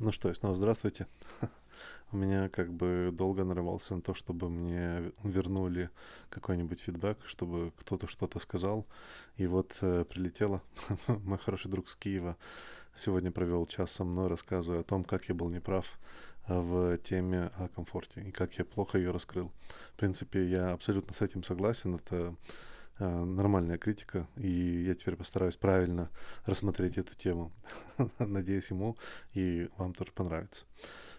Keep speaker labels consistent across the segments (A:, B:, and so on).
A: Ну что, и снова здравствуйте. У меня как бы долго нарывался на то, чтобы мне вернули какой-нибудь фидбэк, чтобы кто-то что-то сказал. И вот э, прилетело. Мой хороший друг с Киева сегодня провел час со мной, рассказывая о том, как я был неправ э, в теме о комфорте и как я плохо ее раскрыл. В принципе, я абсолютно с этим согласен. Это нормальная критика, и я теперь постараюсь правильно рассмотреть эту тему. Надеюсь, ему и вам тоже понравится.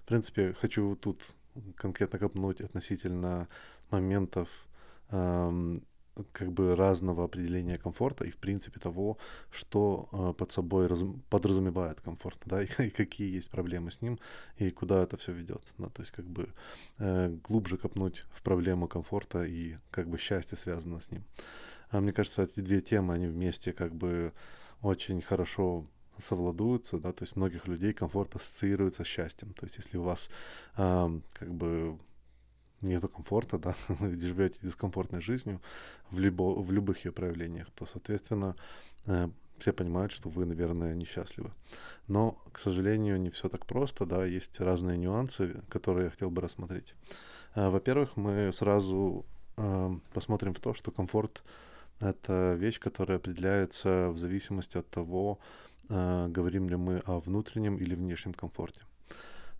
A: В принципе, хочу тут конкретно копнуть относительно моментов как бы разного определения комфорта и в принципе того, что э, под собой раз, подразумевает комфорт, да, и, и какие есть проблемы с ним и куда это все ведет, да, то есть как бы э, глубже копнуть в проблему комфорта и как бы счастье связано с ним. А мне кажется, эти две темы, они вместе как бы очень хорошо совладуются, да, то есть многих людей комфорт ассоциируется с счастьем. То есть если у вас э, как бы нету комфорта, да, вы живете дискомфортной жизнью в, любо, в любых ее проявлениях, то, соответственно, э, все понимают, что вы, наверное, несчастливы. Но, к сожалению, не все так просто, да, есть разные нюансы, которые я хотел бы рассмотреть. Э, во-первых, мы сразу э, посмотрим в то, что комфорт — это вещь, которая определяется в зависимости от того, э, говорим ли мы о внутреннем или внешнем комфорте.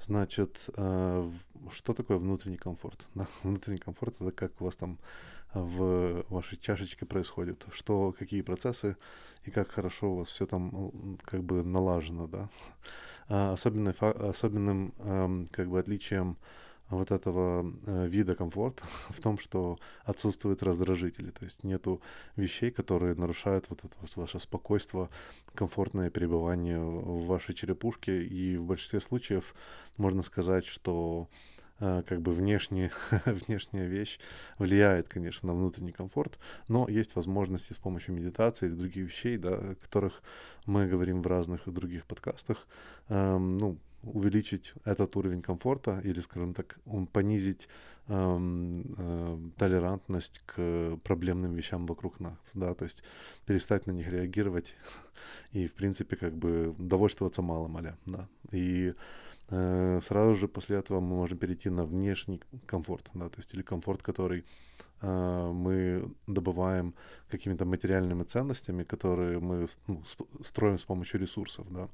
A: Значит, э, что такое внутренний комфорт? Да, внутренний комфорт это как у вас там в вашей чашечке происходит, что какие процессы и как хорошо у вас все там как бы налажено, да. А особенный, особенным эм, как бы отличием вот этого э, вида комфорта в том, что отсутствуют раздражители, то есть нету вещей, которые нарушают вот это вот ваше спокойствие, комфортное пребывание в вашей черепушке, и в большинстве случаев можно сказать, что э, как бы внешне, внешняя вещь влияет, конечно, на внутренний комфорт, но есть возможности с помощью медитации или других вещей, да, о которых мы говорим в разных других подкастах, эм, ну, увеличить этот уровень комфорта или, скажем так, понизить эм, э, толерантность к проблемным вещам вокруг нас, да, то есть перестать на них реагировать и, в принципе, как бы довольствоваться малым, аля, да, и э, сразу же после этого мы можем перейти на внешний комфорт, да, то есть или комфорт, который мы добываем какими-то материальными ценностями, которые мы ну, строим с помощью ресурсов, да.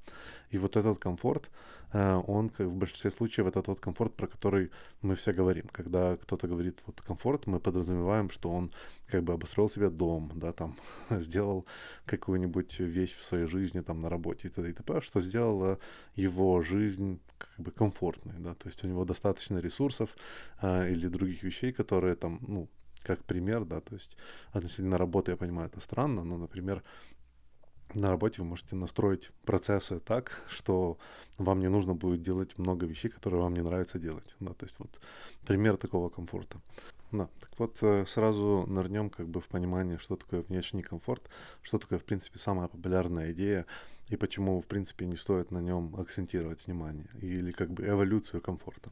A: И вот этот комфорт, э, он в большинстве случаев это тот комфорт, про который мы все говорим. Когда кто-то говорит вот комфорт, мы подразумеваем, что он как бы обустроил себе дом, да, там сделал какую-нибудь вещь в своей жизни, там на работе и т.д. и т.п., что сделало его жизнь как бы комфортной, да, то есть у него достаточно ресурсов э, или других вещей, которые там, ну, как пример, да, то есть относительно работы, я понимаю, это странно, но, например, на работе вы можете настроить процессы так, что вам не нужно будет делать много вещей, которые вам не нравится делать. Да, то есть вот пример такого комфорта. Да, так вот э, сразу нырнем как бы в понимание, что такое внешний комфорт, что такое, в принципе, самая популярная идея и почему, в принципе, не стоит на нем акцентировать внимание или как бы эволюцию комфорта.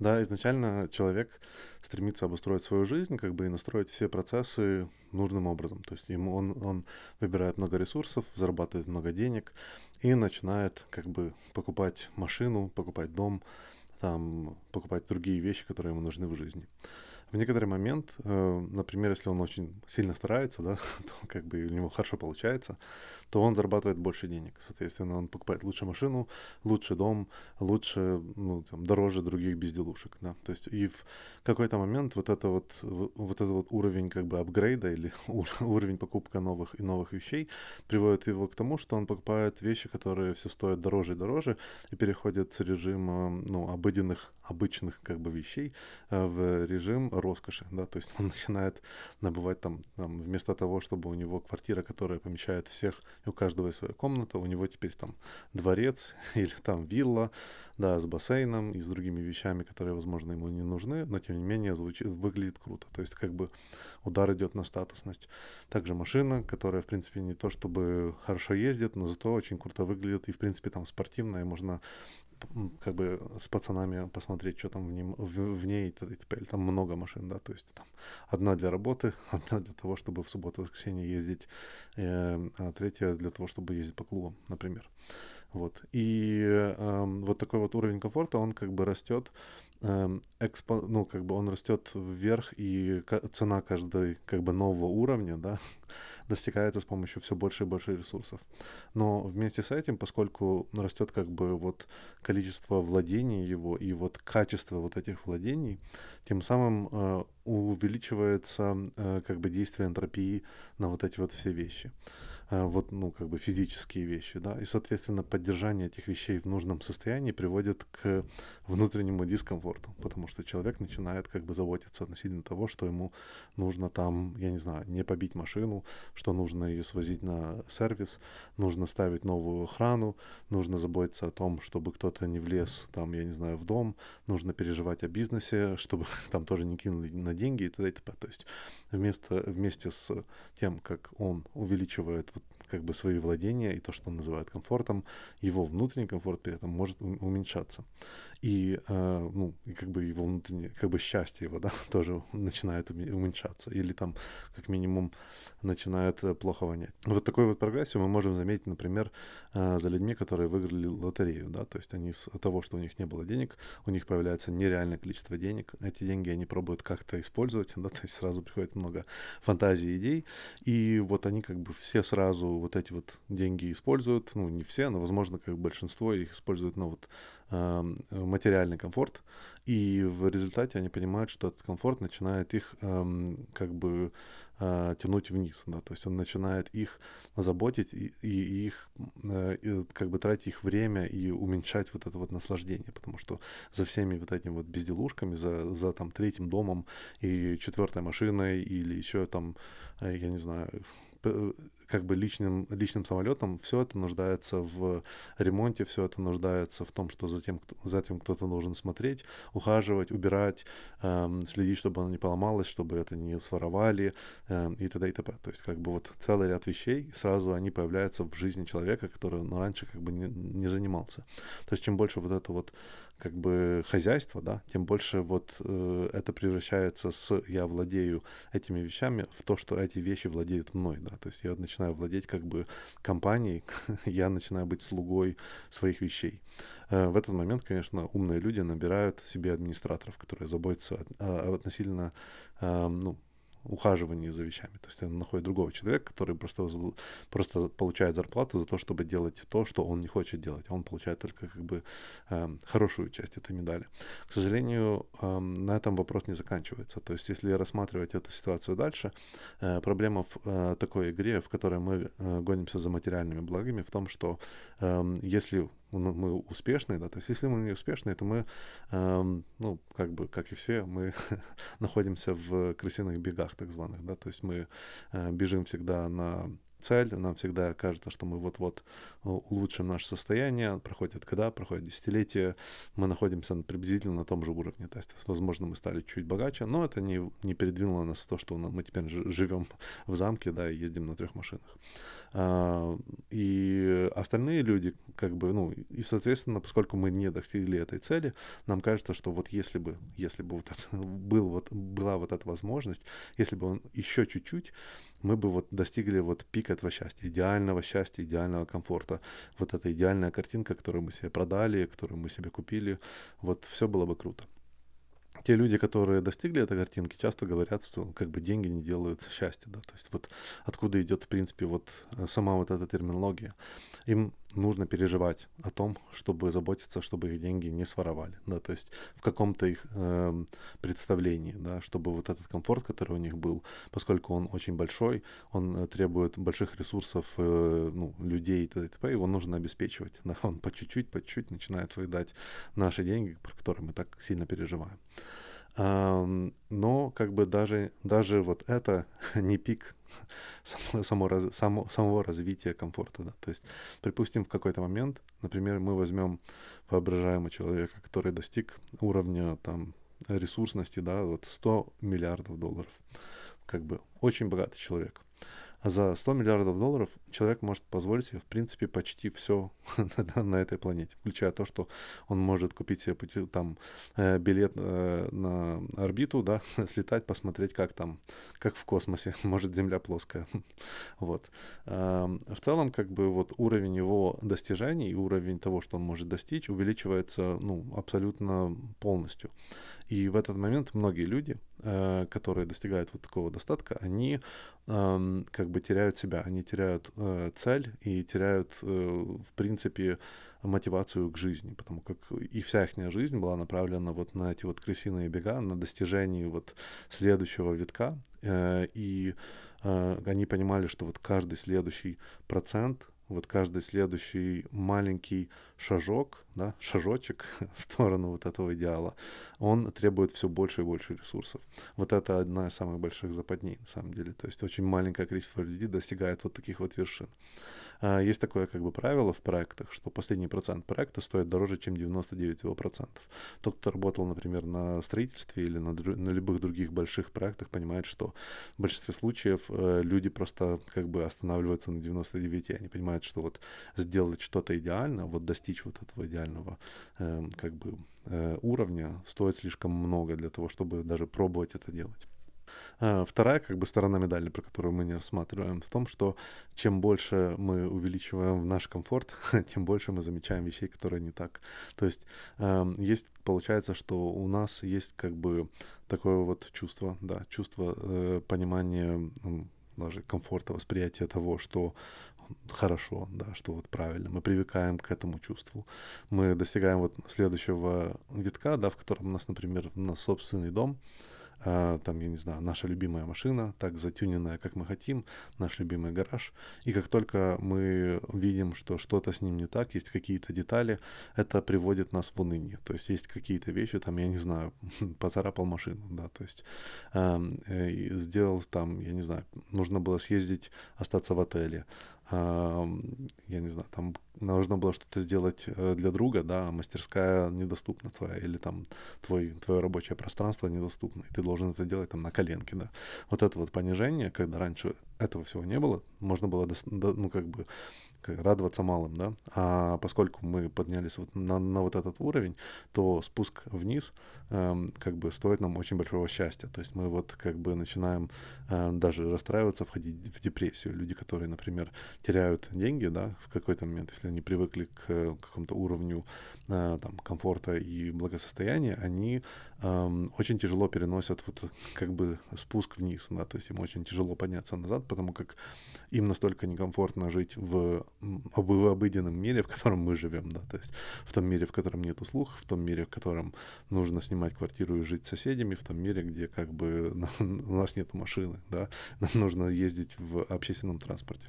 A: Да, изначально человек стремится обустроить свою жизнь, как бы и настроить все процессы нужным образом. То есть ему он, он выбирает много ресурсов, зарабатывает много денег и начинает как бы покупать машину, покупать дом, там, покупать другие вещи, которые ему нужны в жизни в некоторый момент, э, например, если он очень сильно старается, да, то как бы у него хорошо получается, то он зарабатывает больше денег. Соответственно, он покупает лучше машину, лучше дом, лучше, ну, там, дороже других безделушек, да. То есть и в какой-то момент вот это вот, вот этот вот уровень как бы апгрейда или уровень покупка новых и новых вещей приводит его к тому, что он покупает вещи, которые все стоят дороже и дороже, и переходит с режима, ну, обыденных, обычных как бы вещей э, в режим роскоши, да, то есть он начинает набывать там, там, вместо того, чтобы у него квартира, которая помещает всех, и у каждого есть своя комната, у него теперь там дворец или там вилла, да, с бассейном и с другими вещами, которые, возможно, ему не нужны, но тем не менее звучит, выглядит круто, то есть как бы удар идет на статусность. Также машина, которая, в принципе, не то чтобы хорошо ездит, но зато очень круто выглядит и, в принципе, там спортивная, можно как бы с пацанами посмотреть, что там в, нем, в, в ней, и т.д. Там много машин, да, то есть там одна для работы, одна для того, чтобы в субботу-воскресенье ездить, э, а третья для того, чтобы ездить по клубам, например. Вот. И э, вот такой вот уровень комфорта, он как бы растет, э, экспо, ну, как бы он растет вверх, и цена каждой как бы нового уровня, да, достигается с помощью все больше и больше ресурсов. Но вместе с этим, поскольку растет как бы вот количество владений его и вот качество вот этих владений, тем самым э, увеличивается э, как бы действие энтропии на вот эти вот все вещи. Э, вот, ну, как бы физические вещи, да, и, соответственно, поддержание этих вещей в нужном состоянии приводит к внутреннему дискомфорту, потому что человек начинает как бы заботиться относительно того, что ему нужно там, я не знаю, не побить машину, что нужно ее свозить на сервис, нужно ставить новую охрану, нужно заботиться о том, чтобы кто-то не влез там, я не знаю, в дом, нужно переживать о бизнесе, чтобы там тоже не кинули на деньги и т.д. и т.п. То есть вместо, вместе с тем, как он увеличивает вот как бы свои владения и то, что он называет комфортом, его внутренний комфорт при этом может уменьшаться. И, э, ну, и как бы его внутреннее, как бы счастье его, да, тоже начинает уменьшаться. Или там, как минимум, начинает э, плохо вонять. Вот такой вот прогрессию мы можем заметить, например, э, за людьми, которые выиграли лотерею, да, то есть они с того, что у них не было денег, у них появляется нереальное количество денег. Эти деньги они пробуют как-то использовать, да, то есть сразу приходит много фантазий, идей, и вот они как бы все сразу вот эти вот деньги используют, ну, не все, но, возможно, как большинство их используют на вот э, материальный комфорт, и в результате они понимают, что этот комфорт начинает их э, как бы э, тянуть вниз, да, то есть он начинает их заботить и, и их, э, и, как бы тратить их время и уменьшать вот это вот наслаждение, потому что за всеми вот этими вот безделушками, за, за там третьим домом и четвертой машиной или еще там, э, я не знаю, как бы личным, личным самолетом, все это нуждается в ремонте, все это нуждается в том, что за, тем, за этим кто-то должен смотреть, ухаживать, убирать, эм, следить, чтобы оно не поломалось, чтобы это не своровали эм, и т.д. и т.п. То есть как бы вот целый ряд вещей, сразу они появляются в жизни человека, который ну, раньше как бы не, не занимался. То есть чем больше вот это вот как бы хозяйство, да, тем больше вот э, это превращается с я владею этими вещами в то, что эти вещи владеют мной, да, то есть я начинаю владеть как бы компанией, я начинаю быть слугой своих вещей. Э, в этот момент, конечно, умные люди набирают себе администраторов, которые заботятся о, относительно, э, ну, ухаживании за вещами. То есть он находит другого человека, который просто, просто получает зарплату за то, чтобы делать то, что он не хочет делать. Он получает только как бы э, хорошую часть этой медали. К сожалению, э, на этом вопрос не заканчивается. То есть если рассматривать эту ситуацию дальше, э, проблема в э, такой игре, в которой мы э, гонимся за материальными благами, в том, что э, если мы успешные, да, то есть если мы не успешные, то мы, эм, ну, как бы, как и все, мы находимся в крысиных бегах так званых, да, то есть мы э, бежим всегда на цель, нам всегда кажется, что мы вот-вот э, улучшим наше состояние, проходят года, проходят десятилетия, мы находимся приблизительно на том же уровне, то есть, возможно, мы стали чуть богаче, но это не, не передвинуло нас в то, что мы теперь живем в замке, да, и ездим на трех машинах. А, и остальные люди, как бы, ну, и, соответственно, поскольку мы не достигли этой цели, нам кажется, что вот если бы, если бы вот это, был вот, была вот эта возможность, если бы он еще чуть-чуть, мы бы вот достигли вот пика этого счастья, идеального счастья, идеального комфорта. Вот эта идеальная картинка, которую мы себе продали, которую мы себе купили, вот все было бы круто. Те люди, которые достигли этой картинки, часто говорят, что как бы деньги не делают счастья, да, то есть вот откуда идет, в принципе, вот э, сама вот эта терминология. Им нужно переживать о том, чтобы заботиться, чтобы их деньги не своровали, да, то есть в каком-то их э, представлении, да, чтобы вот этот комфорт, который у них был, поскольку он очень большой, он э, требует больших ресурсов, э, ну, людей и т.д. его нужно обеспечивать, да, он по чуть-чуть, по чуть-чуть начинает выедать наши деньги, про которые мы так сильно переживаем. Но как бы даже, даже вот это не пик само, само, самого развития комфорта. Да. То есть, припустим, в какой-то момент, например, мы возьмем воображаемого человека, который достиг уровня там, ресурсности, да, вот 100 миллиардов долларов. Как бы очень богатый человек. За 100 миллиардов долларов человек может позволить себе, в принципе, почти все на этой планете, включая то, что он может купить себе там э, билет э, на орбиту, да, слетать, посмотреть, как там, как в космосе, может Земля плоская. вот. В целом, как бы вот уровень его достижений и уровень того, что он может достичь, увеличивается, ну, абсолютно полностью. И в этот момент многие люди, э, которые достигают вот такого достатка, они как бы теряют себя, они теряют э, цель и теряют, э, в принципе, мотивацию к жизни, потому как и вся их жизнь была направлена вот на эти вот крысиные бега, на достижение вот следующего витка, и они понимали, что вот каждый следующий процент вот каждый следующий маленький шажок, да, шажочек в сторону вот этого идеала, он требует все больше и больше ресурсов. Вот это одна из самых больших западней, на самом деле. То есть очень маленькое количество людей достигает вот таких вот вершин. А, есть такое как бы правило в проектах, что последний процент проекта стоит дороже, чем 99 его процентов. Тот, кто работал, например, на строительстве или на, на любых других больших проектах, понимает, что в большинстве случаев э, люди просто как бы останавливаются на 99, они понимают, что вот сделать что-то идеально, вот достичь вот этого идеального э, как бы э, уровня стоит слишком много для того, чтобы даже пробовать это делать. А, вторая как бы сторона медали, про которую мы не рассматриваем, в том, что чем больше мы увеличиваем наш комфорт, тем больше мы замечаем вещей, которые не так. То есть есть, получается, что у нас есть как бы такое вот чувство, да, чувство э, понимания даже комфорта, восприятия того, что хорошо, да, что вот правильно. Мы привыкаем к этому чувству. Мы достигаем вот следующего витка, да, в котором у нас, например, на собственный дом, а, там, я не знаю, наша любимая машина, так затюненная, как мы хотим, наш любимый гараж. И как только мы видим, что что-то с ним не так, есть какие-то детали, это приводит нас в уныние. То есть есть какие-то вещи, там, я не знаю, поцарапал машину, да, то есть э, сделал там, я не знаю, нужно было съездить, остаться в отеле, я не знаю, там нужно было что-то сделать э, для друга, да, а мастерская недоступна твоя, или там твой, твое рабочее пространство недоступно, и ты должен это делать там на коленке, да. Вот это вот понижение, когда раньше этого всего не было, можно было, ну, как бы радоваться малым, да. А поскольку мы поднялись вот на, на вот этот уровень, то спуск вниз э, как бы стоит нам очень большого счастья. То есть мы вот как бы начинаем э, даже расстраиваться, входить в депрессию. Люди, которые, например, теряют деньги, да, в какой-то момент, если они привыкли к э, какому-то уровню э, там комфорта и благосостояния, они э, очень тяжело переносят вот как бы спуск вниз, да, то есть им очень тяжело подняться назад, потому как им настолько некомфортно жить в, в обыденном мире, в котором мы живем, да, то есть в том мире, в котором нету слуха, в том мире, в котором нужно снимать квартиру и жить с соседями, в том мире, где как бы у нас нет машины, да, нам нужно ездить в общественном транспорте.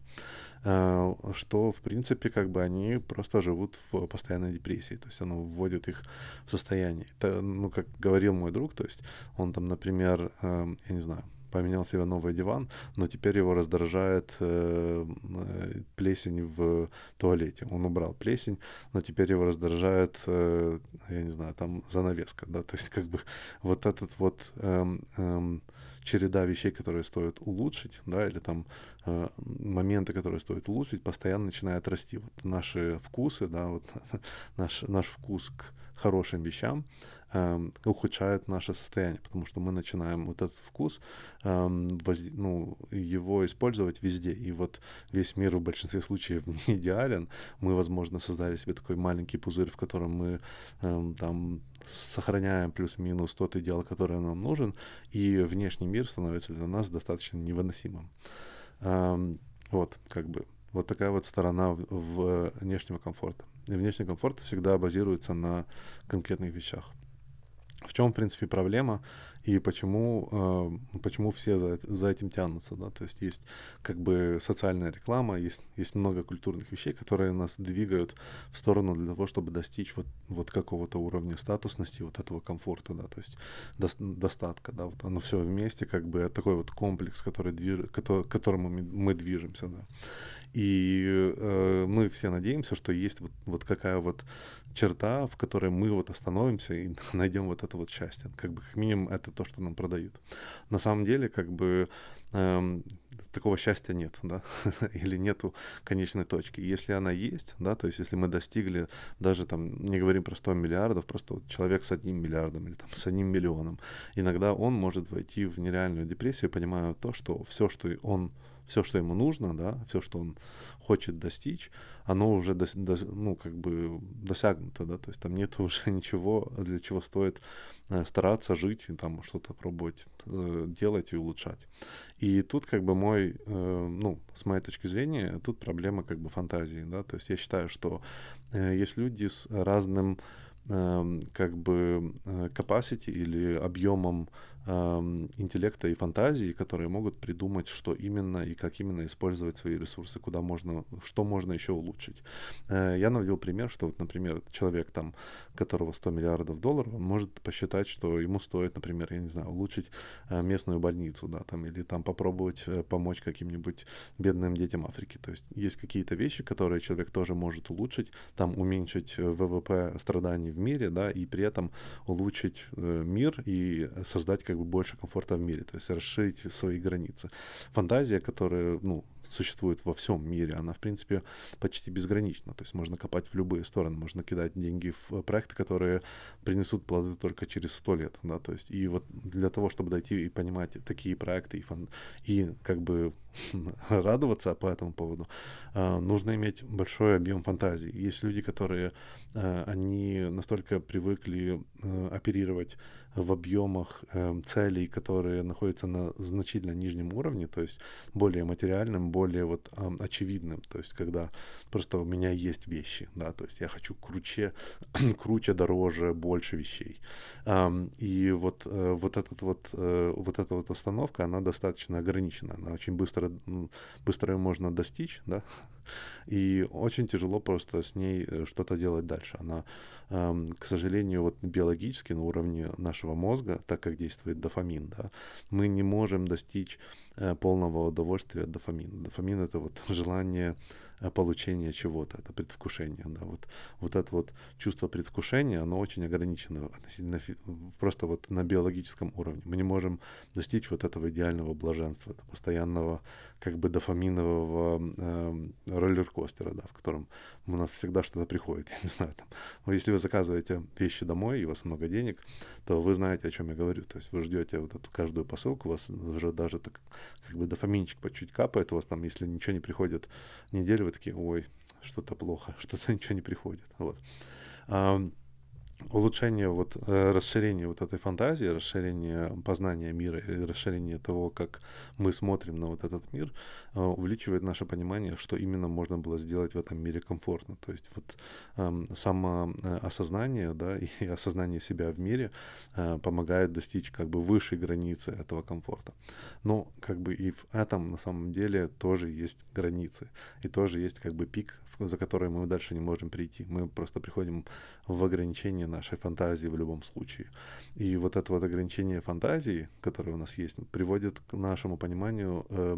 A: А, что, в принципе, как бы они просто живут в постоянной депрессии, то есть оно вводит их в состояние. Это, ну, как говорил мой друг, то есть он там, например, эм, я не знаю, поменял себе новый диван, но теперь его раздражает э, э, плесень в туалете. Он убрал плесень, но теперь его раздражает, э, я не знаю, там занавеска, да, то есть как бы вот этот вот э, э, череда вещей, которые стоит улучшить, да, или там э, моменты, которые стоит улучшить, постоянно начинает расти. Вот наши вкусы, да, вот наш, наш вкус к хорошим вещам, э, ухудшает наше состояние, потому что мы начинаем вот этот вкус, э, воз, ну, его использовать везде. И вот весь мир в большинстве случаев не идеален. Мы, возможно, создали себе такой маленький пузырь, в котором мы э, там сохраняем плюс-минус тот идеал, который нам нужен, и внешний мир становится для нас достаточно невыносимым. Э, вот, как бы, вот такая вот сторона в, в внешнего комфорта. И внешний комфорт всегда базируется на конкретных вещах. В чем, в принципе, проблема и почему, э, почему все за, за этим тянутся, да, то есть есть как бы социальная реклама, есть, есть много культурных вещей, которые нас двигают в сторону для того, чтобы достичь вот, вот какого-то уровня статусности, вот этого комфорта, да, то есть до, достатка, да, вот оно все вместе, как бы такой вот комплекс, который движ, который, которому мы, мы движемся, да. И э, мы все надеемся, что есть вот, вот какая вот черта, в которой мы вот остановимся и найдем вот это вот счастье. Как бы как минимум это то, что нам продают. На самом деле, как бы эм, такого счастья нет, да, или нету конечной точки. Если она есть, да, то есть если мы достигли, даже там, не говорим про 100 миллиардов, просто вот человек с одним миллиардом или там с одним миллионом, иногда он может войти в нереальную депрессию, понимая то, что все, что он все, что ему нужно, да, все, что он хочет достичь, оно уже до, до, ну, как бы досягнуто, да, то есть там нет уже ничего, для чего стоит э, стараться жить и там что-то пробовать э, делать и улучшать. И тут как бы мой, э, ну, с моей точки зрения, тут проблема как бы фантазии, да, то есть я считаю, что э, есть люди с разным э, как бы capacity или объемом интеллекта и фантазии, которые могут придумать, что именно и как именно использовать свои ресурсы, куда можно, что можно еще улучшить. Э, я наводил пример, что вот, например, человек там, которого 100 миллиардов долларов, он может посчитать, что ему стоит, например, я не знаю, улучшить э, местную больницу, да, там, или там попробовать э, помочь каким-нибудь бедным детям Африки. То есть есть какие-то вещи, которые человек тоже может улучшить, там уменьшить ВВП страданий в мире, да, и при этом улучшить мир и создать как как бы больше комфорта в мире, то есть расширить свои границы. Фантазия, которая, ну, существует во всем мире, она, в принципе, почти безгранична. То есть можно копать в любые стороны, можно кидать деньги в проекты, которые принесут плоды только через сто лет. Да? То есть и вот для того, чтобы дойти и понимать такие проекты и, фан... и как бы радоваться по этому поводу, э, нужно иметь большой объем фантазии. Есть люди, которые, э, они настолько привыкли э, оперировать в объемах э, целей, которые находятся на значительно нижнем уровне, то есть более материальным, более вот э, очевидным, то есть когда просто у меня есть вещи, да, то есть я хочу круче, круче, дороже, больше вещей. И вот, вот, этот вот, вот эта вот остановка, она достаточно ограничена, она очень быстро, быстро ее можно достичь, да, и очень тяжело просто с ней э, что-то делать дальше. Она, эм, к сожалению, вот биологически на уровне нашего мозга, так как действует дофамин, да, мы не можем достичь полного удовольствия от дофамина. Дофамин это вот желание Э, получения чего-то, это предвкушение, да, вот, вот это вот чувство предвкушения, оно очень ограничено относительно, просто вот на биологическом уровне. Мы не можем достичь вот этого идеального блаженства, постоянного как бы дофаминового э, роллер-костера, да, в котором у нас всегда что-то приходит, я не знаю, там, но если вы заказываете вещи домой, и у вас много денег, то вы знаете, о чем я говорю, то есть вы ждете вот эту каждую посылку, у вас уже даже так как бы дофаминчик по чуть капает, у вас там, если ничего не приходит неделю, вы такие, ой, что-то плохо, что-то ничего не приходит. Вот улучшение, вот, э, расширение вот этой фантазии, расширение познания мира и расширение того, как мы смотрим на вот этот мир, э, увеличивает наше понимание, что именно можно было сделать в этом мире комфортно. То есть вот эм, самоосознание, да, и осознание себя в мире э, помогает достичь как бы высшей границы этого комфорта. Но как бы и в этом на самом деле тоже есть границы, и тоже есть как бы пик за которые мы дальше не можем прийти. Мы просто приходим в ограничение нашей фантазии в любом случае. И вот это вот ограничение фантазии, которое у нас есть, приводит к нашему пониманию э,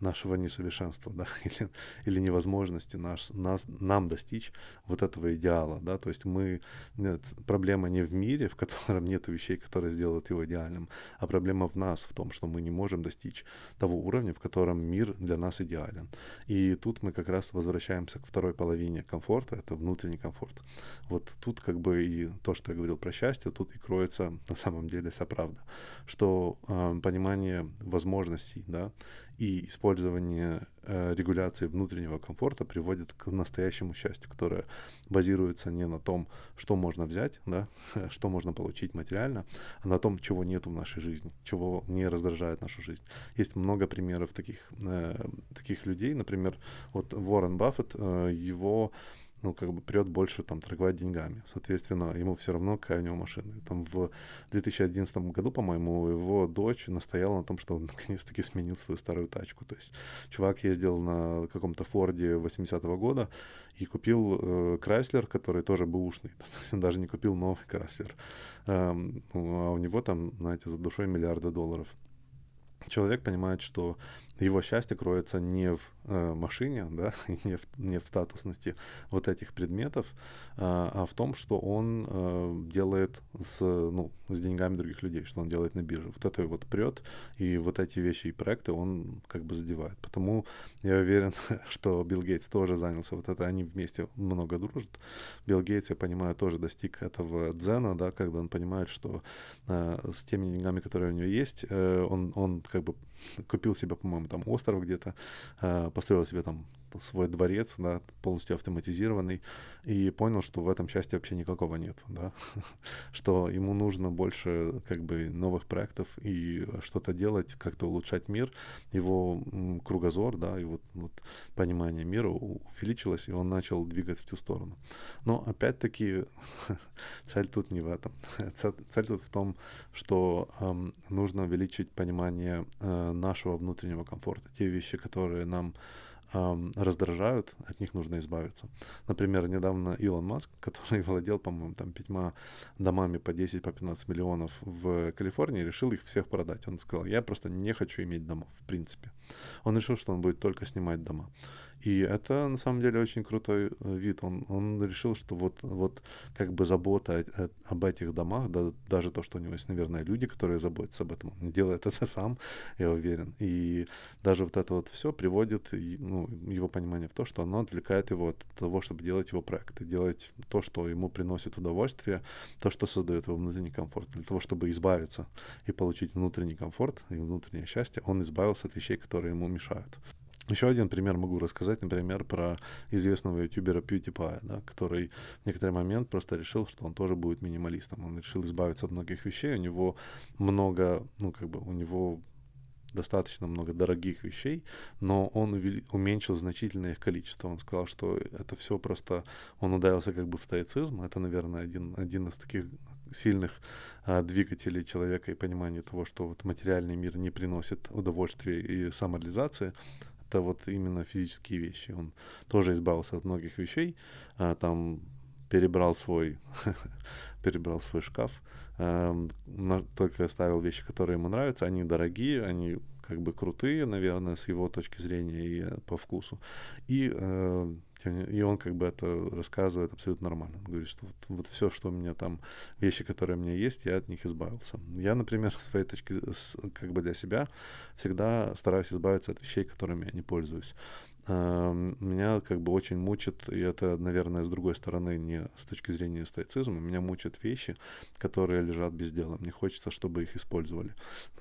A: нашего несовершенства, да, или, или невозможности наш, нас, нам достичь вот этого идеала, да, то есть мы, нет, проблема не в мире, в котором нет вещей, которые сделают его идеальным, а проблема в нас, в том, что мы не можем достичь того уровня, в котором мир для нас идеален. И тут мы как раз возвращаемся к второй половине комфорта, это внутренний комфорт. Вот тут как бы и то, что я говорил про счастье, тут и кроется на самом деле вся правда, что э, понимание возможностей, да, и использование э, регуляции внутреннего комфорта приводит к настоящему счастью, которое базируется не на том, что можно взять, да, что можно получить материально, а на том, чего нет в нашей жизни, чего не раздражает нашу жизнь. Есть много примеров таких, э, таких людей, например, вот Уоррен Баффет, э, его ну, как бы прет больше там торговать деньгами. Соответственно, ему все равно, какая у него машина. Там в 2011 году, по-моему, его дочь настояла на том, что он наконец-таки сменил свою старую тачку. То есть чувак ездил на каком-то Форде 80-го года и купил э, Крайслер, который тоже бэушный. он даже не купил новый Крайслер. Эм, ну, а у него там, знаете, за душой миллиарда долларов. человек понимает, что его счастье кроется не в э, машине, да, не в, не в статусности вот этих предметов, э, а в том, что он э, делает с, ну, с деньгами других людей, что он делает на бирже. Вот это вот прет, и вот эти вещи и проекты он как бы задевает. Потому я уверен, что Билл Гейтс тоже занялся вот это, они вместе много дружат. Билл Гейтс, я понимаю, тоже достиг этого дзена, да, когда он понимает, что э, с теми деньгами, которые у него есть, э, он, он как бы купил себе, по-моему, там остров где-то, э, построил себе там свой дворец, да, полностью автоматизированный, и понял, что в этом счастья вообще никакого нет, да, что ему нужно больше как бы новых проектов и что-то делать, как-то улучшать мир, его кругозор, да, и вот, вот понимание мира увеличилось, и он начал двигать в ту сторону. Но опять-таки цель тут не в этом. Цель тут в том, что эм, нужно увеличить понимание э, нашего внутреннего комфорта. Те вещи, которые нам раздражают, от них нужно избавиться. Например, недавно Илон Маск, который владел, по-моему, там пятьма домами по 10, по 15 миллионов в Калифорнии, решил их всех продать. Он сказал, я просто не хочу иметь домов, в принципе. Он решил, что он будет только снимать дома. И это на самом деле очень крутой э, вид. Он, он решил, что вот, вот как бы забота о, об этих домах, да, даже то, что у него есть, наверное, люди, которые заботятся об этом, он делает это сам, я уверен. И даже вот это вот все приводит ну, его понимание в то, что оно отвлекает его от того, чтобы делать его проекты, делать то, что ему приносит удовольствие, то, что создает его внутренний комфорт. Для того, чтобы избавиться и получить внутренний комфорт и внутреннее счастье, он избавился от вещей, которые ему мешают. Еще один пример могу рассказать, например, про известного ютубера PewDiePie, да, который в некоторый момент просто решил, что он тоже будет минималистом. Он решил избавиться от многих вещей, у него много, ну, как бы, у него достаточно много дорогих вещей, но он уменьшил значительное их количество. Он сказал, что это все просто... Он ударился как бы в стоицизм. Это, наверное, один, один из таких сильных а, двигателей человека и понимания того, что вот материальный мир не приносит удовольствия и самореализации это вот именно физические вещи. Он тоже избавился от многих вещей, а, там перебрал свой, перебрал свой шкаф, э, только оставил вещи, которые ему нравятся. Они дорогие, они как бы крутые, наверное, с его точки зрения и э, по вкусу. И, э, и он как бы это рассказывает абсолютно нормально. Он говорит, что вот, вот все, что у меня там, вещи, которые у меня есть, я от них избавился. Я, например, с своей точки, с, как бы для себя всегда стараюсь избавиться от вещей, которыми я не пользуюсь меня как бы очень мучит, и это, наверное, с другой стороны, не с точки зрения стоицизма, меня мучат вещи, которые лежат без дела. Мне хочется, чтобы их использовали.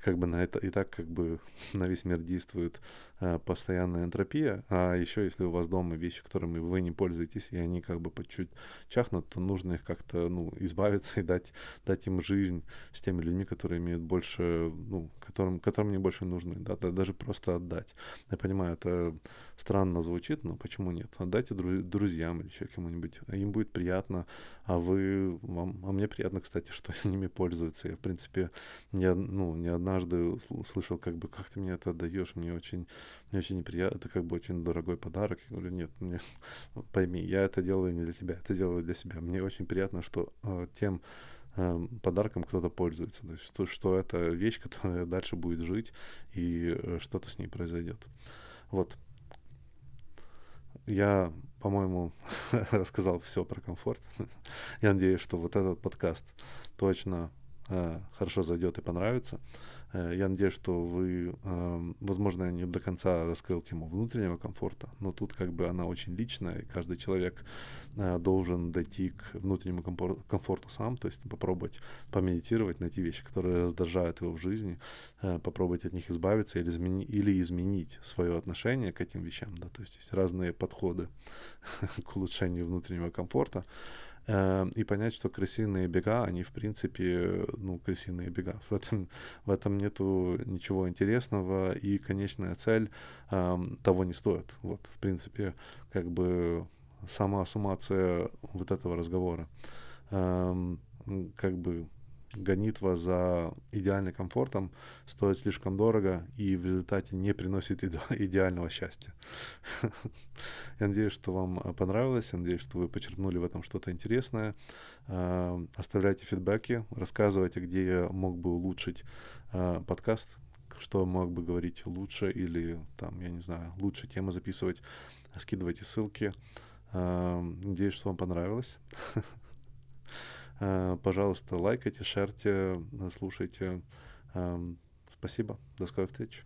A: Как бы на это и так как бы на весь мир действует э, постоянная энтропия, а еще если у вас дома вещи, которыми вы не пользуетесь, и они как бы по чуть чахнут, то нужно их как-то, ну, избавиться и дать, дать им жизнь с теми людьми, которые имеют больше, ну, которым, которым не больше нужны, да, даже просто отдать. Я понимаю, это странно звучит, но почему нет? Отдайте друзьям или еще кому-нибудь, а им будет приятно, а вы, вам, а мне приятно, кстати, что ними пользуются. Я, в принципе, не, ну, не однажды слышал, как бы, как ты мне это отдаешь, мне очень, мне очень неприятно, это как бы очень дорогой подарок. Я говорю, нет, мне, пойми, я это делаю не для тебя, это делаю для себя. Мне очень приятно, что э, тем э, подарком кто-то пользуется. То есть, что, что это вещь, которая дальше будет жить, и э, что-то с ней произойдет. Вот. Я, по-моему, рассказал все про комфорт. Я надеюсь, что вот этот подкаст точно э, хорошо зайдет и понравится. Э, я надеюсь, что вы, эм, возможно, я не до конца раскрыл тему внутреннего комфорта, но тут как бы она очень личная, и каждый человек э, должен дойти к внутреннему комфорту сам, то есть попробовать помедитировать, найти вещи, которые раздражают его в жизни, э, попробовать от них избавиться или, измени, или изменить свое отношение к этим вещам. Да? То есть есть разные подходы к улучшению внутреннего комфорта. Эм, и понять, что крысиные бега, они, в принципе, ну, крысиные бега. В этом, в этом нету ничего интересного, и конечная цель э, того не стоит. Вот, в принципе, как бы сама суммация вот этого разговора. Э, как бы гонитва за идеальным комфортом стоит слишком дорого и в результате не приносит иде- идеального счастья. Я надеюсь, что вам э, понравилось, я надеюсь, что вы почерпнули в этом что-то интересное. Э, оставляйте фидбэки, рассказывайте, где я мог бы улучшить э, подкаст, что мог бы говорить лучше или там, я не знаю, лучше темы записывать, скидывайте ссылки. Надеюсь, что вам понравилось. Э, пожалуйста, лайкайте, шерьте, слушайте. Эм, спасибо. До скорой встречи.